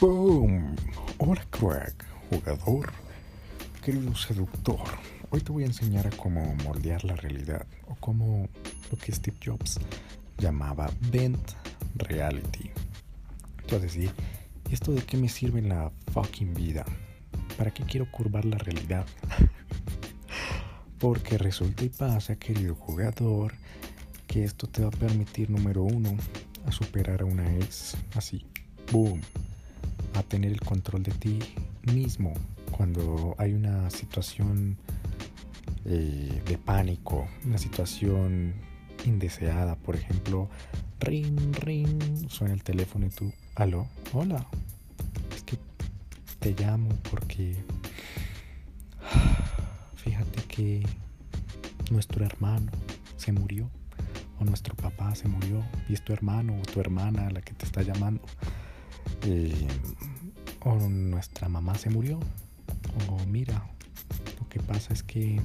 ¡Boom! Hola crack, jugador, querido seductor. Hoy te voy a enseñar a cómo moldear la realidad o cómo lo que Steve Jobs llamaba Bent Reality. Entonces, ¿sí? ¿esto de qué me sirve en la fucking vida? ¿Para qué quiero curvar la realidad? Porque resulta y pasa, querido jugador, que esto te va a permitir, número uno, a superar a una ex así, boom, a tener el control de ti mismo cuando hay una situación eh, de pánico, una situación indeseada, por ejemplo, ring, ring, suena el teléfono y tú, aló, hola, es que te llamo porque fíjate que nuestro hermano se murió o nuestro papá se murió y es tu hermano o tu hermana la que te está llamando eh, o nuestra mamá se murió. O mira lo que pasa es que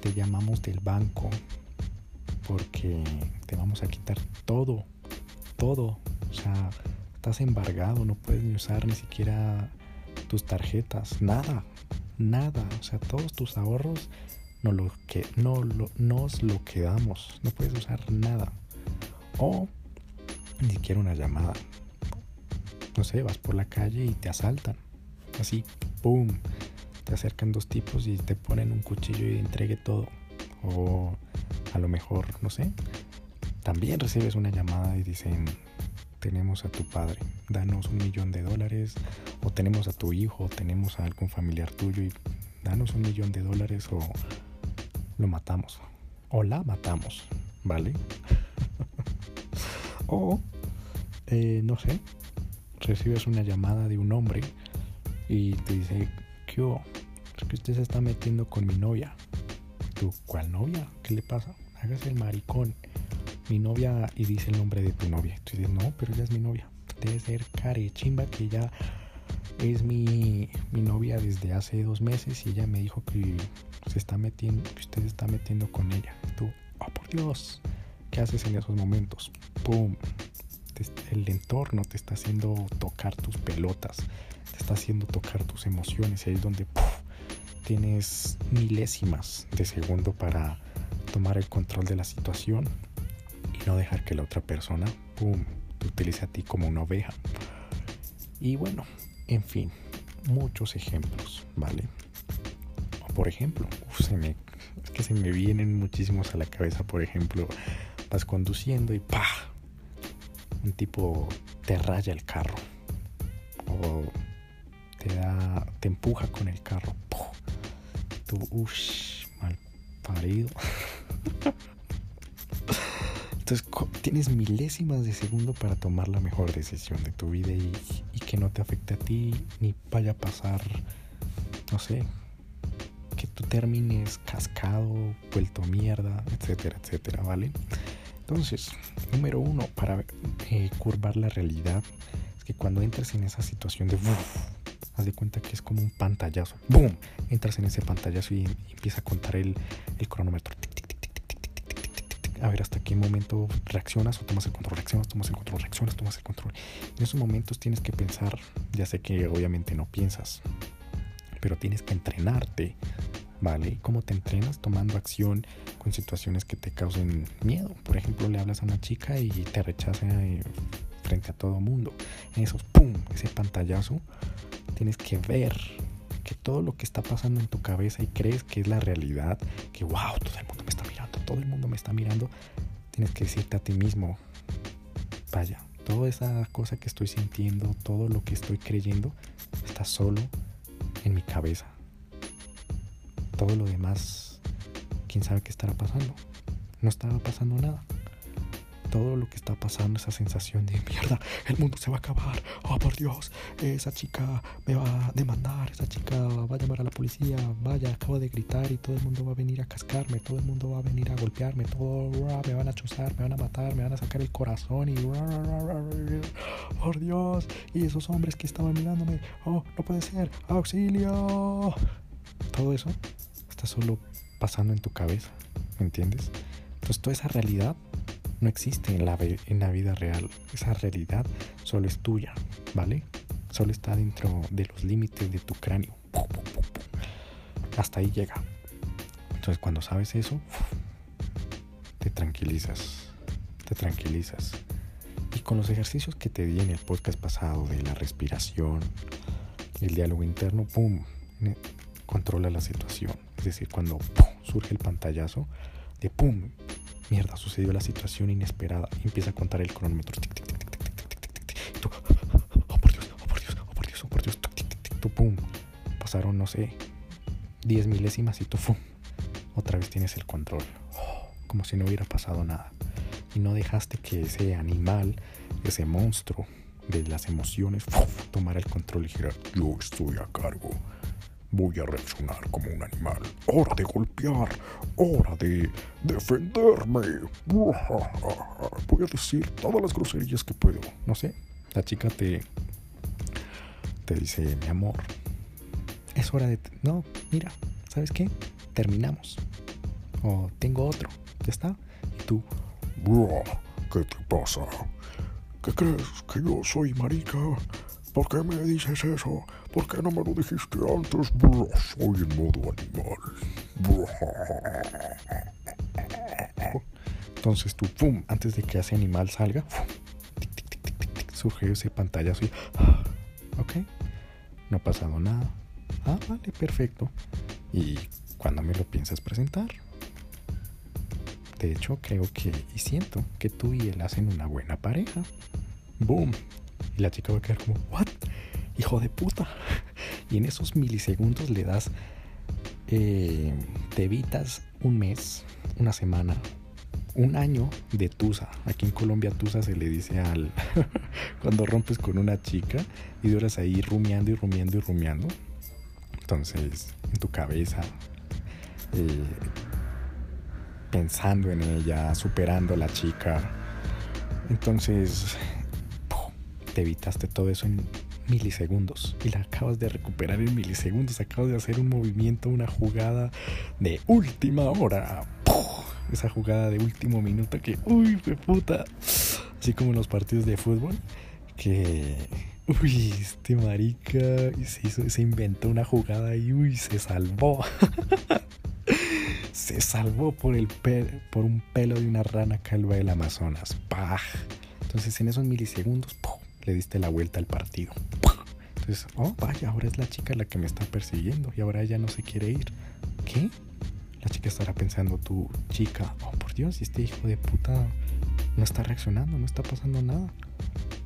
te llamamos del banco porque te vamos a quitar todo todo. O sea estás embargado no puedes ni usar ni siquiera tus tarjetas nada nada. O sea todos tus ahorros no lo que no lo, nos lo quedamos no puedes usar nada. O ni siquiera una llamada no sé, vas por la calle y te asaltan. Así, ¡pum! Te acercan dos tipos y te ponen un cuchillo y entregue todo. O a lo mejor, no sé, también recibes una llamada y dicen, tenemos a tu padre, danos un millón de dólares, o tenemos a tu hijo, o tenemos a algún familiar tuyo y danos un millón de dólares o lo matamos, o la matamos, ¿vale? o, eh, no sé, recibes una llamada de un hombre y te dice, ¿qué Es que usted se está metiendo con mi novia. ¿Tú, cuál novia? ¿Qué le pasa? Hágase el maricón. Mi novia y dice el nombre de tu novia. Tú dices, no, pero ella es mi novia. Debe ser care chimba que ella es mi, mi novia desde hace dos meses y ella me dijo que se está metiendo, que usted se está metiendo con ella. Tú, oh por Dios, ¿qué haces en esos momentos? ¡Pum! El entorno te está haciendo tocar tus pelotas, te está haciendo tocar tus emociones. Y ahí es donde tienes milésimas de segundo para tomar el control de la situación y no dejar que la otra persona, te utilice a ti como una oveja. Y bueno, en fin, muchos ejemplos, ¿vale? por ejemplo, se me, es que se me vienen muchísimos a la cabeza, por ejemplo, vas conduciendo y ¡pah! Un tipo te raya el carro o te da te empuja con el carro tú uff mal parido. Entonces tienes milésimas de segundo para tomar la mejor decisión de tu vida y, y que no te afecte a ti ni vaya a pasar no sé que tú termines cascado vuelto mierda etcétera etcétera vale entonces, número uno, para eh, curvar la realidad, es que cuando entras en esa situación de haz de cuenta que es como un pantallazo, ¡boom! Entras en ese pantallazo y, empieza a contar el, cronómetro. a ver hasta qué momento reaccionas o tomas el control, reaccionas, tomas el control, reaccionas, tomas el control. En esos momentos tienes que pensar, ya sé que obviamente no piensas, pero tienes que entrenarte ¿vale? ¿Cómo te entrenas tomando acción con situaciones que te causen miedo? Por ejemplo, le hablas a una chica y te rechaza eh, frente a todo mundo. En esos, ¡pum! Ese pantallazo, tienes que ver que todo lo que está pasando en tu cabeza y crees que es la realidad, que wow, todo el mundo me está mirando, todo el mundo me está mirando, tienes que decirte a ti mismo, vaya, toda esa cosa que estoy sintiendo, todo lo que estoy creyendo, está solo en mi cabeza todo lo demás, quién sabe qué estará pasando. No estaba pasando nada. Todo lo que está pasando, esa sensación de mierda, el mundo se va a acabar. Oh, por Dios, esa chica me va a demandar, esa chica va a llamar a la policía. Vaya, acabo de gritar y todo el mundo va a venir a cascarme, todo el mundo va a venir a golpearme, todo me van a chuzar, me van a matar, me van a sacar el corazón y por Dios, y esos hombres que estaban mirándome, oh, no puede ser, auxilio. Todo eso está solo pasando en tu cabeza, ¿me entiendes? Entonces toda esa realidad no existe en la, en vida real. Esa realidad solo es tuya, ¿vale? Solo está dentro de los límites de tu cráneo. Hasta ahí llega. Entonces cuando sabes eso, te tranquilizas. Te tranquilizas. Y con los ejercicios que te di en el podcast pasado de la respiración, el diálogo interno, ¡pum! Controla la situación. Es decir, cuando surge el pantallazo, de ¡pum! Mierda, sucedió la situación inesperada. empieza a contar el cronómetro. oh por Dios, oh por Dios, oh por Dios, oh por Dios. pum. Pasaron, no sé, 10 milésimas y tú. Otra vez tienes el control. como si no hubiera pasado nada. Y no dejaste que ese animal, ese monstruo de las emociones, tomara el control y dijera, yo estoy a cargo. Voy a reaccionar como un animal. Hora de golpear. Hora de defenderme. Voy a decir todas las groserías que puedo. No sé. La chica te, te dice, mi amor, es hora de... No, mira, ¿sabes qué? Terminamos. O tengo otro. Ya está. Y tú... ¿Qué te pasa? ¿Qué crees? ¿Que yo soy marica? ¿Por qué me dices eso? ¿Por qué no me lo dijiste antes? soy en modo animal. Entonces tú, ¡pum! Antes de que ese animal salga, surge ese pantallazo y... ¿Ok? No ha pasado nada. Ah, vale, perfecto. ¿Y cuando me lo piensas presentar? De hecho, creo que y siento que tú y él hacen una buena pareja. Boom. Y la chica va a quedar como, ¿what? Hijo de puta. Y en esos milisegundos le das, eh, te evitas un mes, una semana, un año de tusa. Aquí en Colombia tusa se le dice al cuando rompes con una chica y duras ahí rumiando y rumiando y rumiando. Entonces, en tu cabeza, eh, pensando en ella, superando a la chica. Entonces, te evitaste todo eso en milisegundos y la acabas de recuperar en milisegundos. Acabas de hacer un movimiento, una jugada de última hora. Esa jugada de último minuto que, uy, fue puta. Así como en los partidos de fútbol, que, uy, este marica se, inventó una jugada y, uy, se salvó. se salvó por, el por un pelo de una rana calva del Amazonas. Entonces en esos milisegundos, le diste la vuelta al partido. Entonces, oh, vaya, ahora es la chica la que me está persiguiendo y ahora ella no se quiere ir. ¿Qué? La chica estará pensando, tu chica, oh por Dios, este hijo de puta no está reaccionando, no está pasando nada.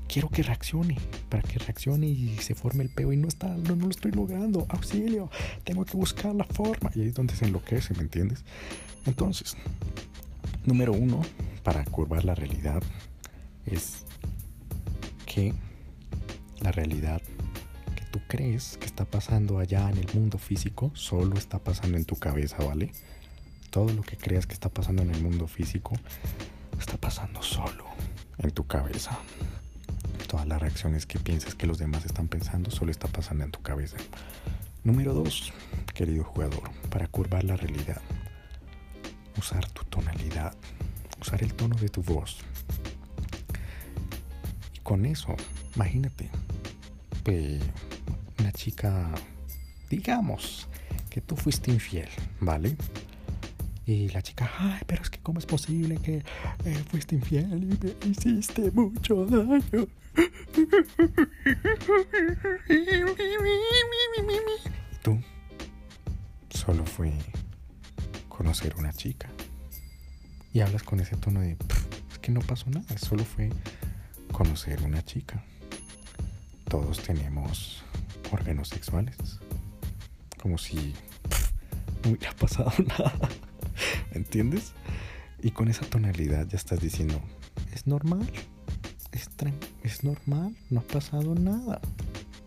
Quiero que reaccione, para que reaccione y se forme el peo y no está, no, no lo estoy logrando. Auxilio, tengo que buscar la forma. Y ahí es donde se enloquece, ¿me entiendes? Entonces, número uno, para curvar la realidad, es que la realidad que tú crees que está pasando allá en el mundo físico solo está pasando en tu cabeza, ¿vale? Todo lo que creas que está pasando en el mundo físico está pasando solo en tu cabeza. Todas las reacciones que piensas que los demás están pensando solo está pasando en tu cabeza. Número dos, querido jugador, para curvar la realidad, usar tu tonalidad, usar el tono de tu voz, con eso, imagínate, una chica, digamos, que tú fuiste infiel, ¿vale? Y la chica, ay, pero es que cómo es posible que eh, fuiste infiel y me hiciste mucho daño. Tú solo fue conocer una chica. Y hablas con ese tono de, es que no pasó nada, solo fue conocer una chica. Todos tenemos órganos sexuales. Como si no hubiera pasado nada. ¿Entiendes? Y con esa tonalidad ya estás diciendo, es normal. Es, es normal, no ha pasado nada.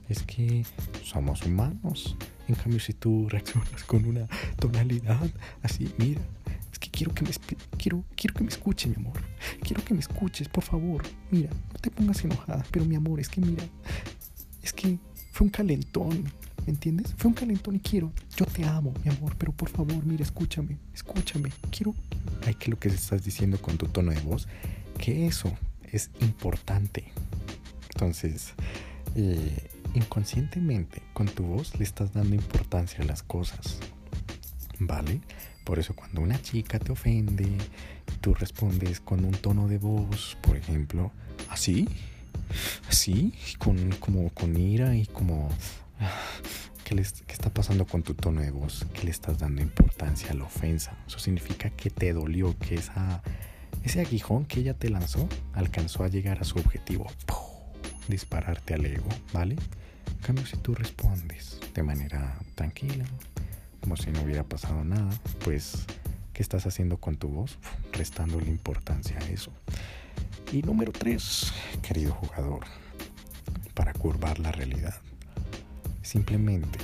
Es que somos humanos. En cambio, si tú reaccionas con una tonalidad así, mira, quiero que me quiero, quiero que me escuche, mi amor. Quiero que me escuches, por favor. Mira, no te pongas enojada, pero mi amor, es que mira, es que fue un calentón. ¿me entiendes? Fue un calentón y quiero, yo te amo, mi amor, pero por favor, mira, escúchame, escúchame, quiero... Ay, que lo que estás diciendo con tu tono de voz, que eso es importante. Entonces, eh, inconscientemente, con tu voz le estás dando importancia a las cosas, ¿vale? Por eso cuando una chica te ofende, tú respondes con un tono de voz, por ejemplo, así, así, con, como con ira y como... ¿Qué, ¿Qué está pasando con tu tono de voz? ¿Qué le estás dando importancia a la ofensa? Eso significa que te dolió, que esa, ese aguijón que ella te lanzó alcanzó a llegar a su objetivo. Dispararte al ego, ¿vale? En cambio, si tú respondes de manera tranquila, como si no hubiera pasado nada, pues, ¿qué estás haciendo con tu voz? Restando la importancia a eso. Y número tres, querido jugador, para curvar la realidad, simplemente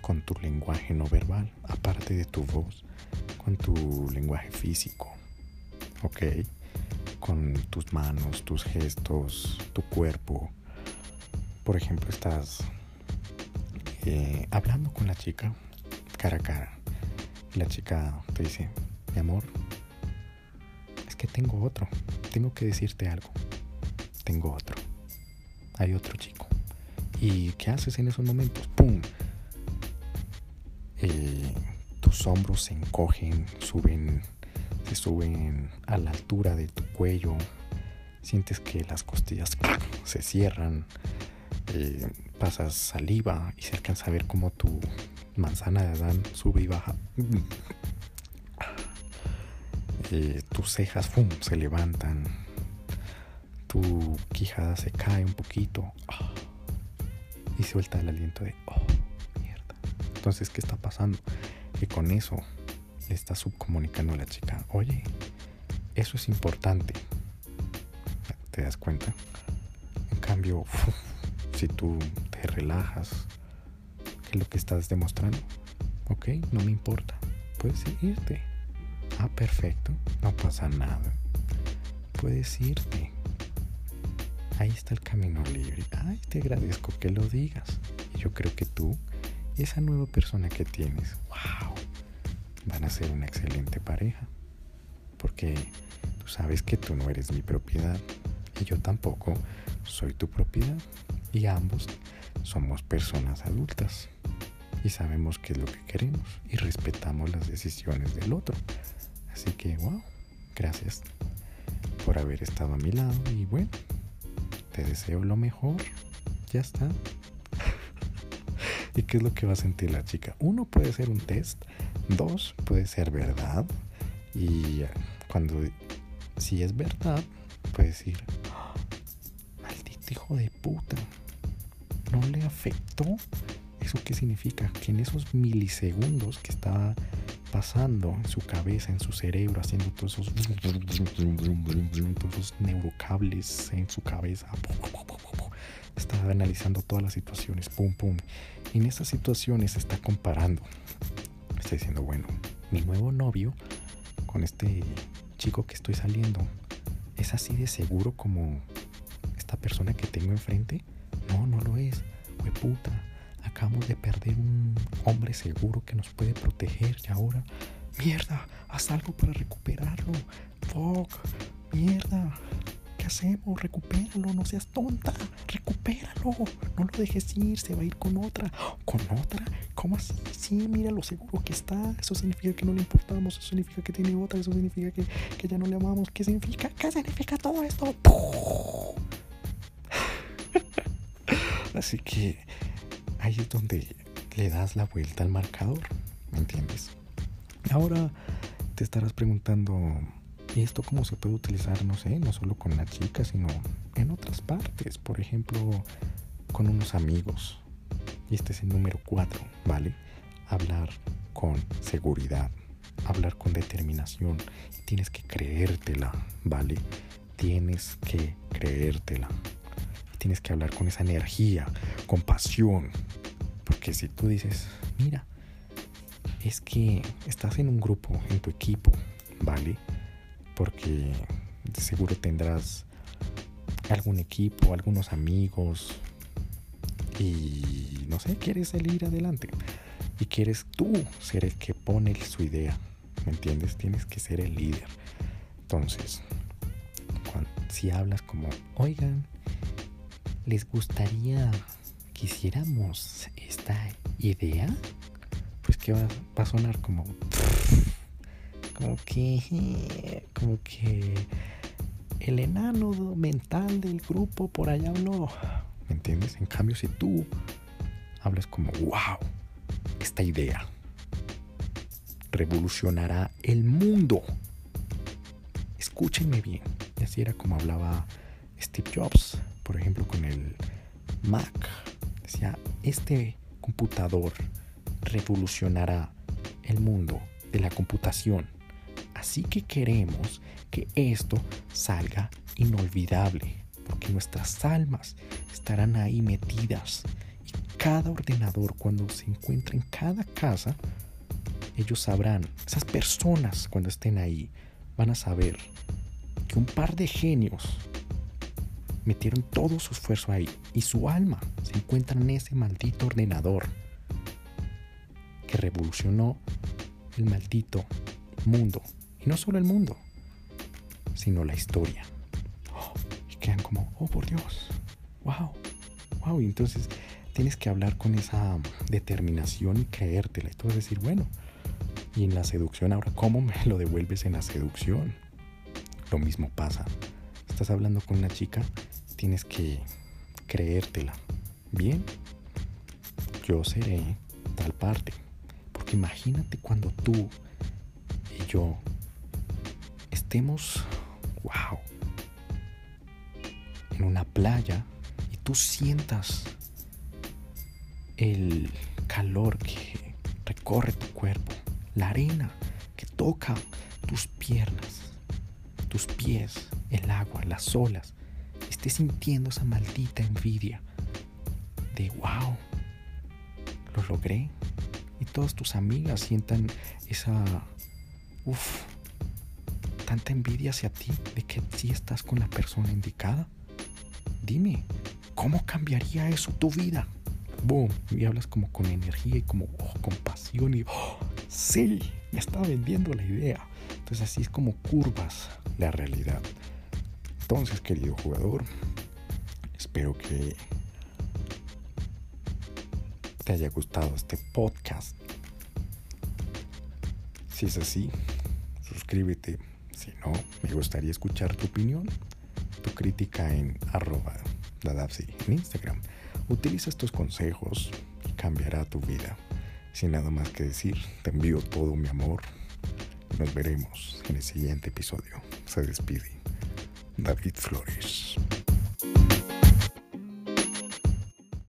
con tu lenguaje no verbal, aparte de tu voz, con tu lenguaje físico, ¿ok? Con tus manos, tus gestos, tu cuerpo. Por ejemplo, estás eh, hablando con la chica cara a cara. Y la chica te dice, amor, es que tengo otro, tengo que decirte algo. Tengo otro. Hay otro chico. ¿Y qué haces en esos momentos? ¡Pum! Eh, tus hombros se encogen, suben, se suben a la altura de tu cuello. Sientes que las costillas se cierran. Eh, pasas saliva y se alcanza a ver como tu manzana de Adán sube y baja. Tus cejas ¡fum! se levantan. Tu quijada se cae un poquito. y suelta el aliento de oh, mierda. Entonces, ¿qué está pasando? Que con eso le está subcomunicando a la chica, oye, eso es importante. ¿Te das cuenta? En cambio, si tú te relajas, ¿qué es lo que estás demostrando? Ok, no me importa. Puedes irte. Ah, perfecto. No pasa nada. Puedes irte. Ahí está el camino libre. Ay, te agradezco que lo digas. Y yo creo que tú esa nueva persona que tienes, wow, van a ser una excelente pareja. Porque tú sabes que tú no eres mi propiedad y yo tampoco soy tu propiedad y ambos somos personas adultas y sabemos qué es lo que queremos y respetamos las decisiones del otro. Así que, wow, gracias por haber estado a mi lado y bueno, te deseo lo mejor. Ya está. ¿Y qué es lo que va a sentir la chica? Uno puede ser un test, dos puede ser verdad y cuando si es verdad puede decir, ah, maldito hijo de puta, no le afectó. ¿Eso qué significa? Que en esos milisegundos que estaba pasando en su cabeza, en su cerebro, haciendo todos esos, neurocables en su cabeza, estaba analizando todas las situaciones, pum, pum. Y en esas situaciones está comparando. Está diciendo, bueno, mi nuevo novio con este chico que estoy saliendo es así de seguro como esta persona que tengo enfrente. No, no lo es. Fue puta. Acabamos de perder un hombre seguro que nos puede proteger y ahora, mierda, haz algo para recuperarlo. Fuck, mierda. ¿Qué hacemos? Recupéralo, no seas tonta. Recupéralo. No lo dejes ir, se va a ir con otra. ¿Con otra? ¿Cómo así? Sí, mira lo seguro que está. Eso significa que no le importamos. Eso significa que tiene otra. Eso significa que, que ya no le amamos. ¿Qué significa? ¿Qué significa todo esto? Así que ahí es donde le das la vuelta al marcador, ¿me entiendes? Ahora te estarás preguntando, ¿y esto cómo se puede utilizar, no sé, no solo con la chica, sino en otras partes? Por ejemplo, con unos amigos. Y este es el número cuatro, ¿vale? Hablar con seguridad, hablar con determinación. Tienes que creértela, ¿vale? Tienes que creértela tienes que hablar con esa energía, con pasión. Porque si tú dices, mira, es que estás en un grupo, en tu equipo, ¿vale? Porque seguro tendrás algún equipo, algunos amigos. y no sé, quieres salir adelante y quieres tú ser el que pone su idea, ¿me entiendes? Tienes que ser el líder. Entonces, si hablas como, oigan, ¿les gustaría que hiciéramos esta idea? Pues que va, va a sonar como, como que, como que el enano mental del grupo por allá no. ¿Me entiendes? En cambio, si tú hablas como, wow, esta idea revolucionará el mundo. Escúchenme bien. Y así era como hablaba Steve Jobs, por ejemplo, con el Mac. Decía, este computador revolucionará el mundo de la computación. Así que queremos que esto salga inolvidable, porque nuestras almas estarán ahí metidas y cada ordenador cuando se encuentra en cada casa, ellos sabrán, esas personas cuando estén ahí van a saber que un par de genios metieron todo su esfuerzo ahí y su alma se encuentra en ese maldito ordenador que revolucionó el maldito mundo. Y no solo el mundo, sino la historia. y quedan como, oh por Dios, wow, wow. Y entonces tienes que hablar con esa determinación y creértela. Y tú vas a decir, bueno, y en la seducción ahora, ¿cómo me lo devuelves en la seducción? Lo mismo pasa. Estás hablando con una chica, tienes que creértela. Bien, yo seré tal parte. Porque imagínate cuando tú y yo estemos wow, en una playa y tú sientas el calor que recorre tu cuerpo, la arena que toca tus piernas, tus pies, el agua, las olas, estés sintiendo esa maldita envidia de wow, lo logré. Y todas tus amigas sientan esa, uff, tanta envidia hacia ti de que sí estás con la persona indicada? Dime, ¿cómo cambiaría eso tu vida? Boom, y hablas como con energía y como oh, con pasión y oh, sí, me está vendiendo la idea. Entonces así es como curvas la realidad. Entonces, querido jugador, espero que te haya gustado este podcast. Si es así, suscríbete si no, me gustaría escuchar tu opinión, tu crítica en arroba en Instagram. Utiliza estos consejos y cambiará tu vida. Sin nada más que decir, te envío todo mi amor. Nos veremos en el siguiente episodio. Se despide David Flores.